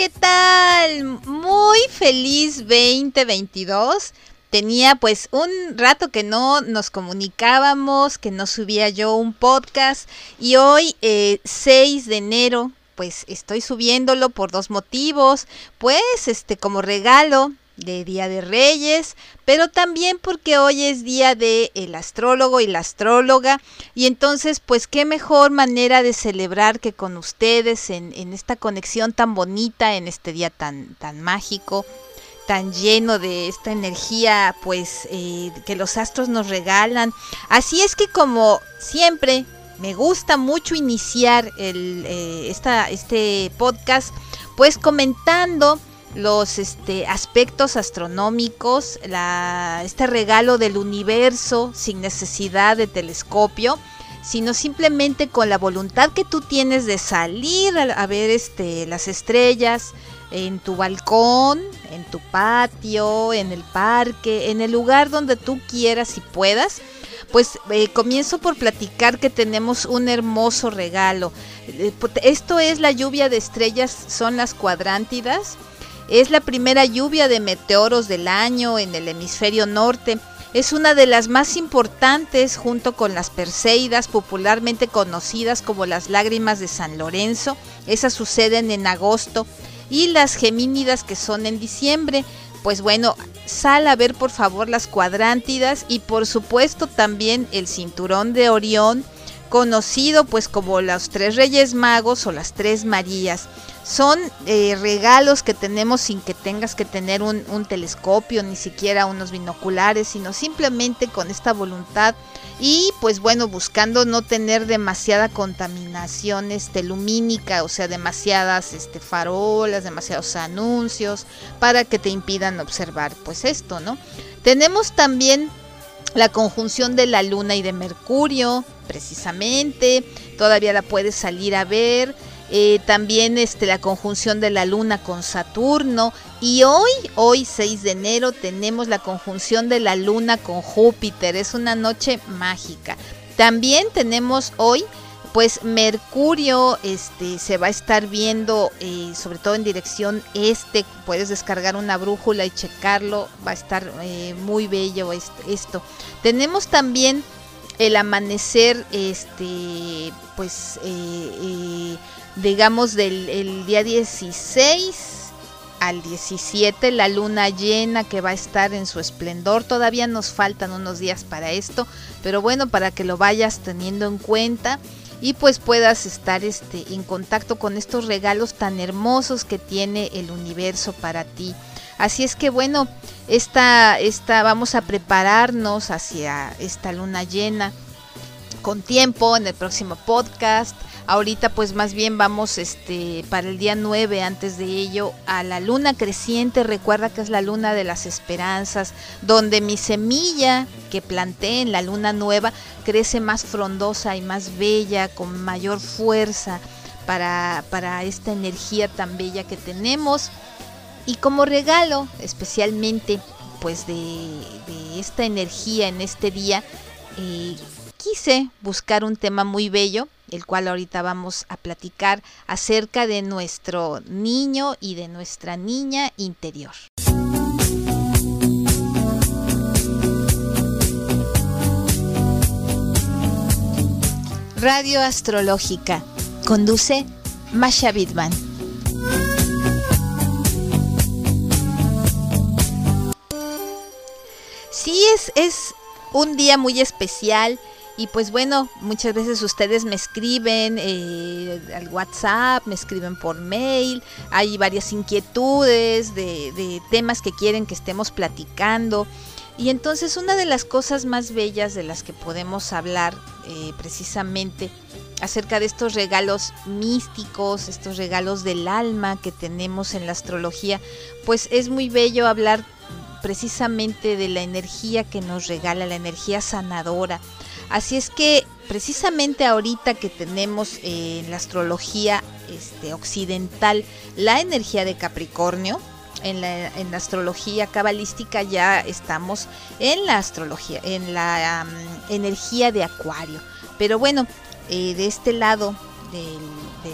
¿Qué tal? Muy feliz 2022. Tenía pues un rato que no nos comunicábamos, que no subía yo un podcast y hoy 6 eh, de enero pues estoy subiéndolo por dos motivos, pues este como regalo de Día de Reyes, pero también porque hoy es día de el astrólogo y la astróloga y entonces pues qué mejor manera de celebrar que con ustedes en, esta conexión tan bonita, en este día tan, tan mágico tan lleno de esta energía pues eh, que los astros nos regalan. Así es que como siempre me gusta mucho iniciar el, eh, esta, este podcast pues comentando los este, aspectos astronómicos, este regalo del universo sin necesidad de telescopio, sino simplemente con la voluntad que tú tienes de salir a, ver este, las estrellas en tu balcón, en tu patio, en el parque, en el lugar donde tú quieras y puedas. Pues eh, comienzo por platicar que tenemos un hermoso regalo. Eh, esto es la lluvia de estrellas, son las cuadrántidas es la primera lluvia de meteoros del año en el hemisferio norte. Es una de las más importantes junto con las Perseidas, popularmente conocidas como las lágrimas de San Lorenzo. Esas suceden en agosto. Y las Gemínidas que son en diciembre. Pues bueno, sal a ver por favor las cuadrántidas y por supuesto también el cinturón de Orión, conocido pues como los tres Reyes Magos o las tres Marías. Son eh, regalos que tenemos sin que tengas que tener un, telescopio, ni siquiera unos binoculares, sino simplemente con esta voluntad y pues bueno, buscando no tener demasiada contaminación este, lumínica, o sea, demasiadas este, farolas, demasiados anuncios para que te impidan observar pues esto, ¿no? Tenemos también la conjunción de la luna y de Mercurio, precisamente, todavía la puedes salir a ver. Eh, también este, la conjunción de la luna con Saturno y hoy, hoy 6 de enero, tenemos la conjunción de la luna con Júpiter, es una noche mágica. También tenemos hoy pues Mercurio este, se va a estar viendo eh, sobre todo en dirección este, puedes descargar una brújula y checarlo, va a estar eh, muy bello esto. Tenemos también el amanecer, este, pues digamos del día 16 al 17, la luna llena que va a estar en su esplendor. Todavía nos faltan unos días para esto, pero bueno, para que lo vayas teniendo en cuenta y pues puedas estar este, en contacto con estos regalos tan hermosos que tiene el universo para ti. Así es que bueno, esta, esta, vamos a prepararnos hacia esta luna llena con tiempo en el próximo podcast. Ahorita pues más bien vamos este para el día 9 antes de ello a la luna creciente, recuerda que es la luna de las esperanzas, donde mi semilla que planté en la luna nueva crece más frondosa y más bella, con mayor fuerza para, para esta energía tan bella que tenemos. Y como regalo especialmente pues de, esta energía en este día, eh, quise buscar un tema muy bello, el cual ahorita vamos a platicar acerca de nuestro niño y de nuestra niña interior. Radio Astrológica. Conduce Masha Bidman. Sí, es, es un día muy especial y pues bueno, muchas veces ustedes me escriben eh, al WhatsApp, me escriben por mail, hay varias inquietudes de, temas que quieren que estemos platicando. Y entonces una de las cosas más bellas de las que podemos hablar eh, precisamente acerca de estos regalos místicos, estos regalos del alma que tenemos en la astrología, pues es muy bello hablar precisamente de la energía que nos regala, la energía sanadora. Así es que precisamente ahorita que tenemos eh, en la astrología este, occidental la energía de Capricornio, en la, en la, astrología cabalística ya estamos en la astrología, en la energía de Acuario. Pero bueno, eh, de este lado del,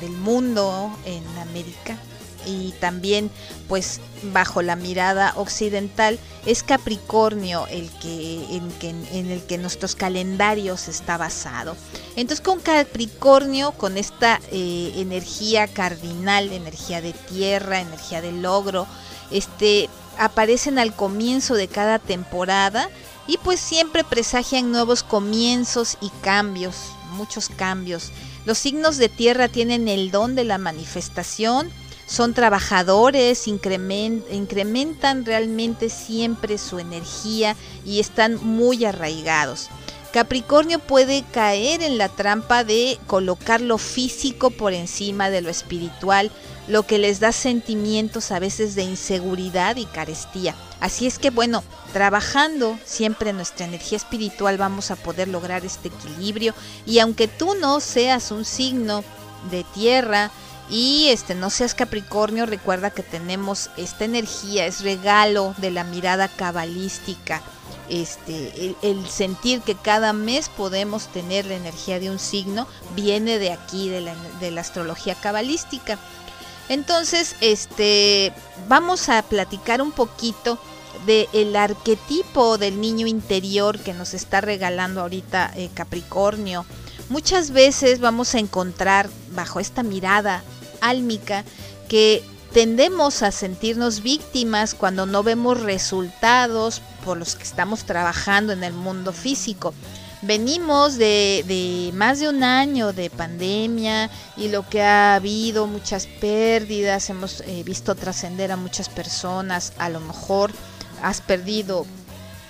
del mundo en América y también pues bajo la mirada occidental es Capricornio el que en, en, el que nuestros calendarios está basado. Entonces con Capricornio, con esta eh, energía cardinal, energía de tierra, energía de logro, este aparecen al comienzo de cada temporada y pues siempre presagian nuevos comienzos y cambios, muchos cambios. Los signos de tierra tienen el don de la manifestación, son trabajadores, incrementan realmente siempre su energía y están muy arraigados. Capricornio puede caer en la trampa de colocar lo físico por encima de lo espiritual, lo que les da sentimientos a veces de inseguridad y carestía. Así es que bueno, trabajando siempre nuestra energía espiritual vamos a poder lograr este equilibrio y aunque tú no seas un signo de tierra, y este no seas Capricornio, recuerda que tenemos esta energía, es regalo de la mirada cabalística. Este, el, sentir que cada mes podemos tener la energía de un signo viene de aquí, de la, de astrología cabalística. Entonces, este, vamos a platicar un poquito del arquetipo del niño interior que nos está regalando ahorita eh, Capricornio. Muchas veces vamos a encontrar bajo esta mirada álmica que tendemos a sentirnos víctimas cuando no vemos resultados por los que estamos trabajando en el mundo físico. Venimos de, más de un año de pandemia y lo que ha habido, muchas pérdidas, hemos eh, visto trascender a muchas personas, a lo mejor has perdido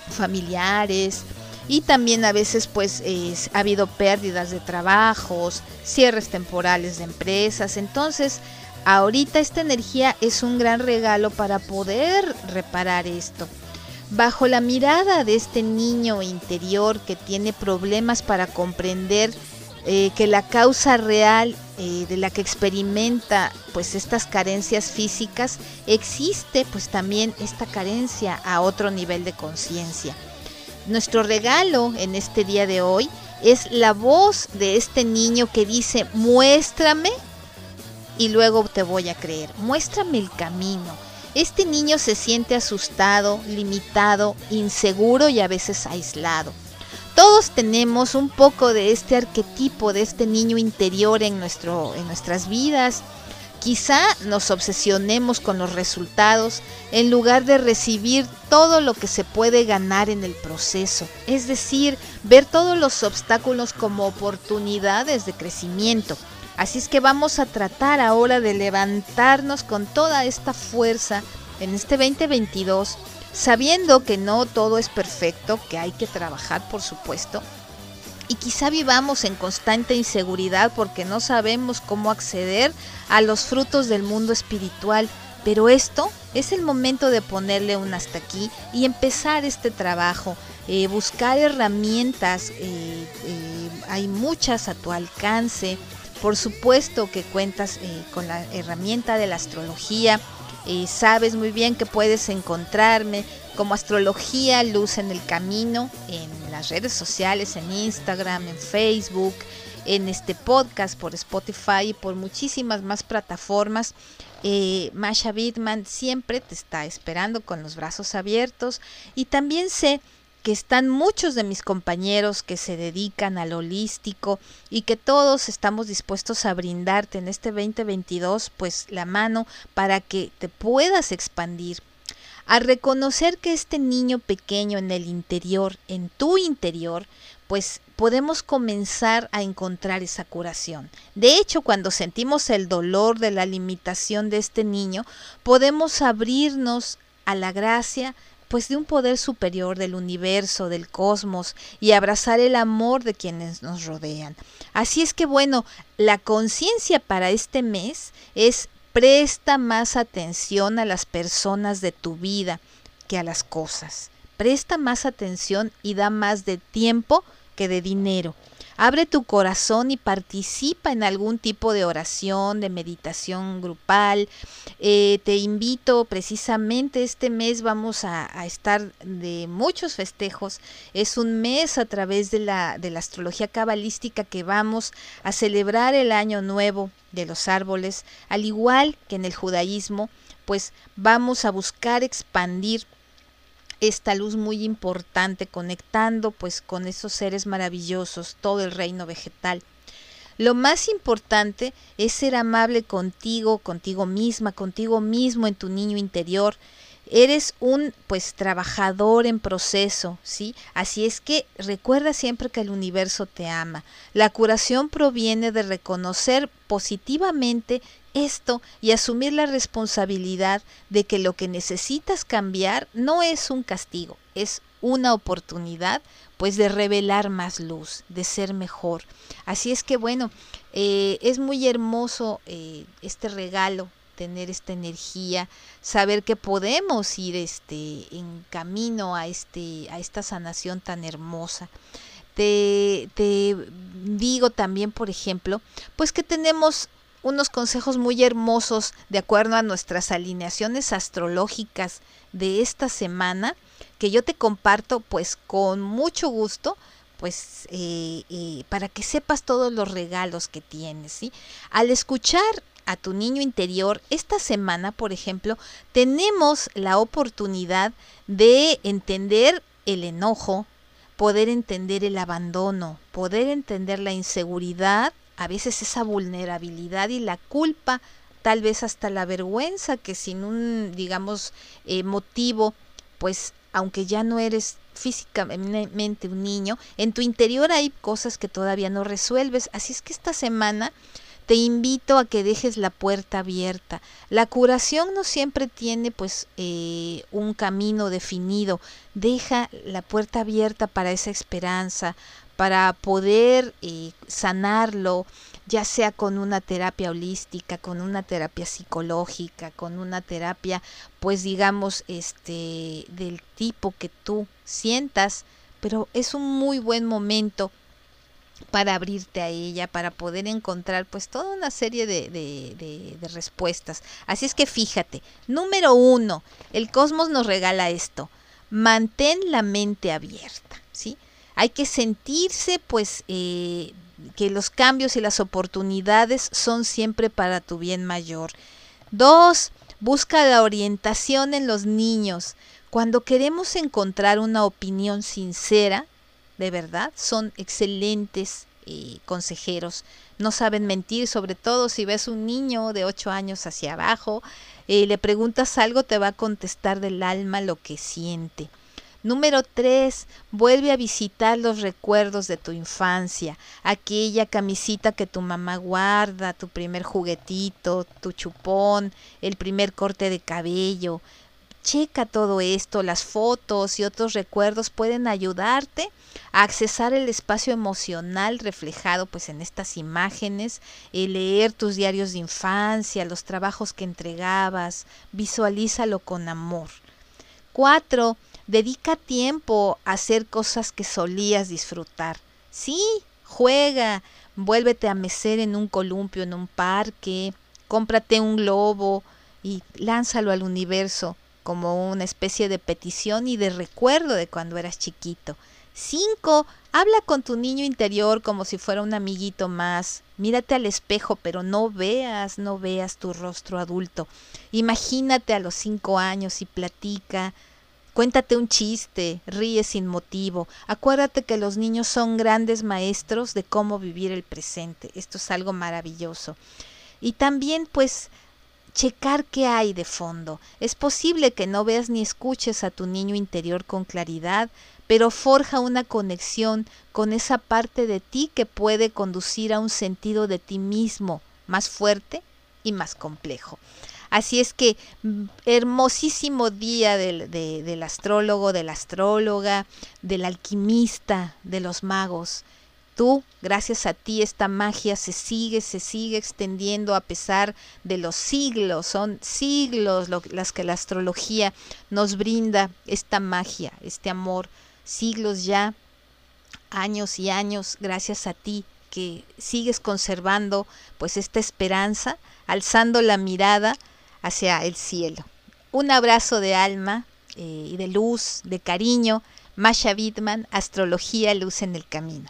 familiares, y también a veces pues ha habido pérdidas de trabajos, cierres temporales de empresas, entonces ahorita esta energía es un gran regalo para poder reparar esto. Bajo la mirada de este niño interior que tiene problemas para comprender eh, que la causa real eh, de la que experimenta pues estas carencias físicas existe pues también esta carencia a otro nivel de conciencia. Nuestro regalo en este día de hoy es la voz de este niño que dice, muéstrame y luego te voy a creer, muéstrame el camino. Este niño se siente asustado, limitado, inseguro y a veces aislado. Todos tenemos un poco de este arquetipo, de este niño interior en, nuestro, en nuestras vidas Quizá nos obsesionemos con los resultados en lugar de recibir todo lo que se puede ganar en el proceso, es decir, ver todos los obstáculos como oportunidades de crecimiento. Así es que vamos a tratar ahora de levantarnos con toda esta fuerza en este 2022, sabiendo que no todo es perfecto, que hay que trabajar por supuesto, y quizá vivamos en constante inseguridad porque no sabemos cómo acceder a los frutos del mundo espiritual. Pero esto es el momento de ponerle un hasta aquí y empezar este trabajo, eh, buscar herramientas, eh, eh, hay muchas a tu alcance. Por supuesto que cuentas con la herramienta de la astrología, sabes muy bien que puedes encontrarme como Astrología Luz en el Camino las redes sociales, en Instagram, en Facebook, en este podcast por Spotify y por muchísimas más plataformas. Eh, Masha Bitman siempre te está esperando con los brazos abiertos y también sé que están muchos de mis compañeros que se dedican al holístico y que todos estamos dispuestos a brindarte en este 2022 pues la mano para que te puedas expandir a reconocer que este niño pequeño en el interior, en tu interior, pues podemos comenzar a encontrar esa curación. De hecho, cuando sentimos el dolor de la limitación de este niño, podemos abrirnos a la gracia pues de un poder superior del universo, del cosmos y abrazar el amor de quienes nos rodean. Así es que bueno, la conciencia para este mes es presta más atención a las personas de tu vida que a las cosas. Presta más atención y da más de tiempo que de dinero. Abre tu corazón y participa en algún tipo de oración, de meditación grupal. Eh, te invito precisamente, este mes vamos a, estar de muchos festejos. Es un mes a través de la, de la astrología cabalística que vamos a celebrar el año nuevo de los árboles, al igual que en el judaísmo, pues vamos a buscar expandir esta luz muy importante conectando pues con esos seres maravillosos, todo el reino vegetal. Lo más importante es ser amable contigo, contigo misma, contigo mismo en tu niño interior. Eres un pues trabajador en proceso, ¿sí? Así es que recuerda siempre que el universo te ama. La curación proviene de reconocer positivamente esto y asumir la responsabilidad de que lo que necesitas cambiar no es un castigo, es una oportunidad pues de revelar más luz, de ser mejor. Así es que bueno, eh, es muy hermoso eh, este regalo, tener esta energía, saber que podemos ir este, en camino a, este, a esta sanación tan hermosa. Te, te digo también, por ejemplo, pues que tenemos unos consejos muy hermosos de acuerdo a nuestras alineaciones astrológicas de esta semana que yo te comparto pues con mucho gusto pues eh, eh, para que sepas todos los regalos que tienes ¿sí? al escuchar a tu niño interior esta semana por ejemplo tenemos la oportunidad de entender el enojo poder entender el abandono poder entender la inseguridad a veces esa vulnerabilidad y la culpa, tal vez hasta la vergüenza que sin un, digamos, eh, motivo, pues aunque ya no eres físicamente un niño, en tu interior hay cosas que todavía no resuelves. Así es que esta semana te invito a que dejes la puerta abierta. La curación no siempre tiene pues eh, un camino definido. Deja la puerta abierta para esa esperanza, para poder eh, sanarlo, ya sea con una terapia holística, con una terapia psicológica, con una terapia, pues digamos, este, del tipo que tú sientas, pero es un muy buen momento para abrirte a ella, para poder encontrar pues toda una serie de, de, de, respuestas. Así es que fíjate, número uno, el cosmos nos regala esto, mantén la mente abierta, ¿sí? Hay que sentirse pues eh, que los cambios y las oportunidades son siempre para tu bien mayor. Dos, busca la orientación en los niños. Cuando queremos encontrar una opinión sincera, de verdad, son excelentes eh, consejeros. No saben mentir, sobre todo si ves un niño de 8 años hacia abajo, eh, le preguntas algo, te va a contestar del alma lo que siente. Número 3. Vuelve a visitar los recuerdos de tu infancia, aquella camisita que tu mamá guarda, tu primer juguetito, tu chupón, el primer corte de cabello. Checa todo esto, las fotos y otros recuerdos pueden ayudarte a accesar el espacio emocional reflejado pues en estas imágenes, el leer tus diarios de infancia, los trabajos que entregabas, visualízalo con amor. 4 Dedica tiempo a hacer cosas que solías disfrutar. Sí, juega, vuélvete a mecer en un columpio, en un parque, cómprate un globo y lánzalo al universo como una especie de petición y de recuerdo de cuando eras chiquito. Cinco, habla con tu niño interior como si fuera un amiguito más. Mírate al espejo, pero no veas, no veas tu rostro adulto. Imagínate a los cinco años y platica, Cuéntate un chiste, ríe sin motivo. Acuérdate que los niños son grandes maestros de cómo vivir el presente. Esto es algo maravilloso. Y también pues checar qué hay de fondo. Es posible que no veas ni escuches a tu niño interior con claridad, pero forja una conexión con esa parte de ti que puede conducir a un sentido de ti mismo más fuerte y más complejo. Así es que mm, hermosísimo día del, del astrólogo, de la astróloga, del alquimista, de los magos. Tú, gracias a ti, esta magia se sigue, se sigue extendiendo a pesar de los siglos, son siglos las que la astrología nos brinda, esta magia, este amor, siglos ya, años y años, gracias a ti que sigues conservando pues esta esperanza, alzando la mirada hacia el cielo. Un abrazo de alma eh, y de luz, de cariño. Masha Wittmann, Astrología, Luz en el Camino.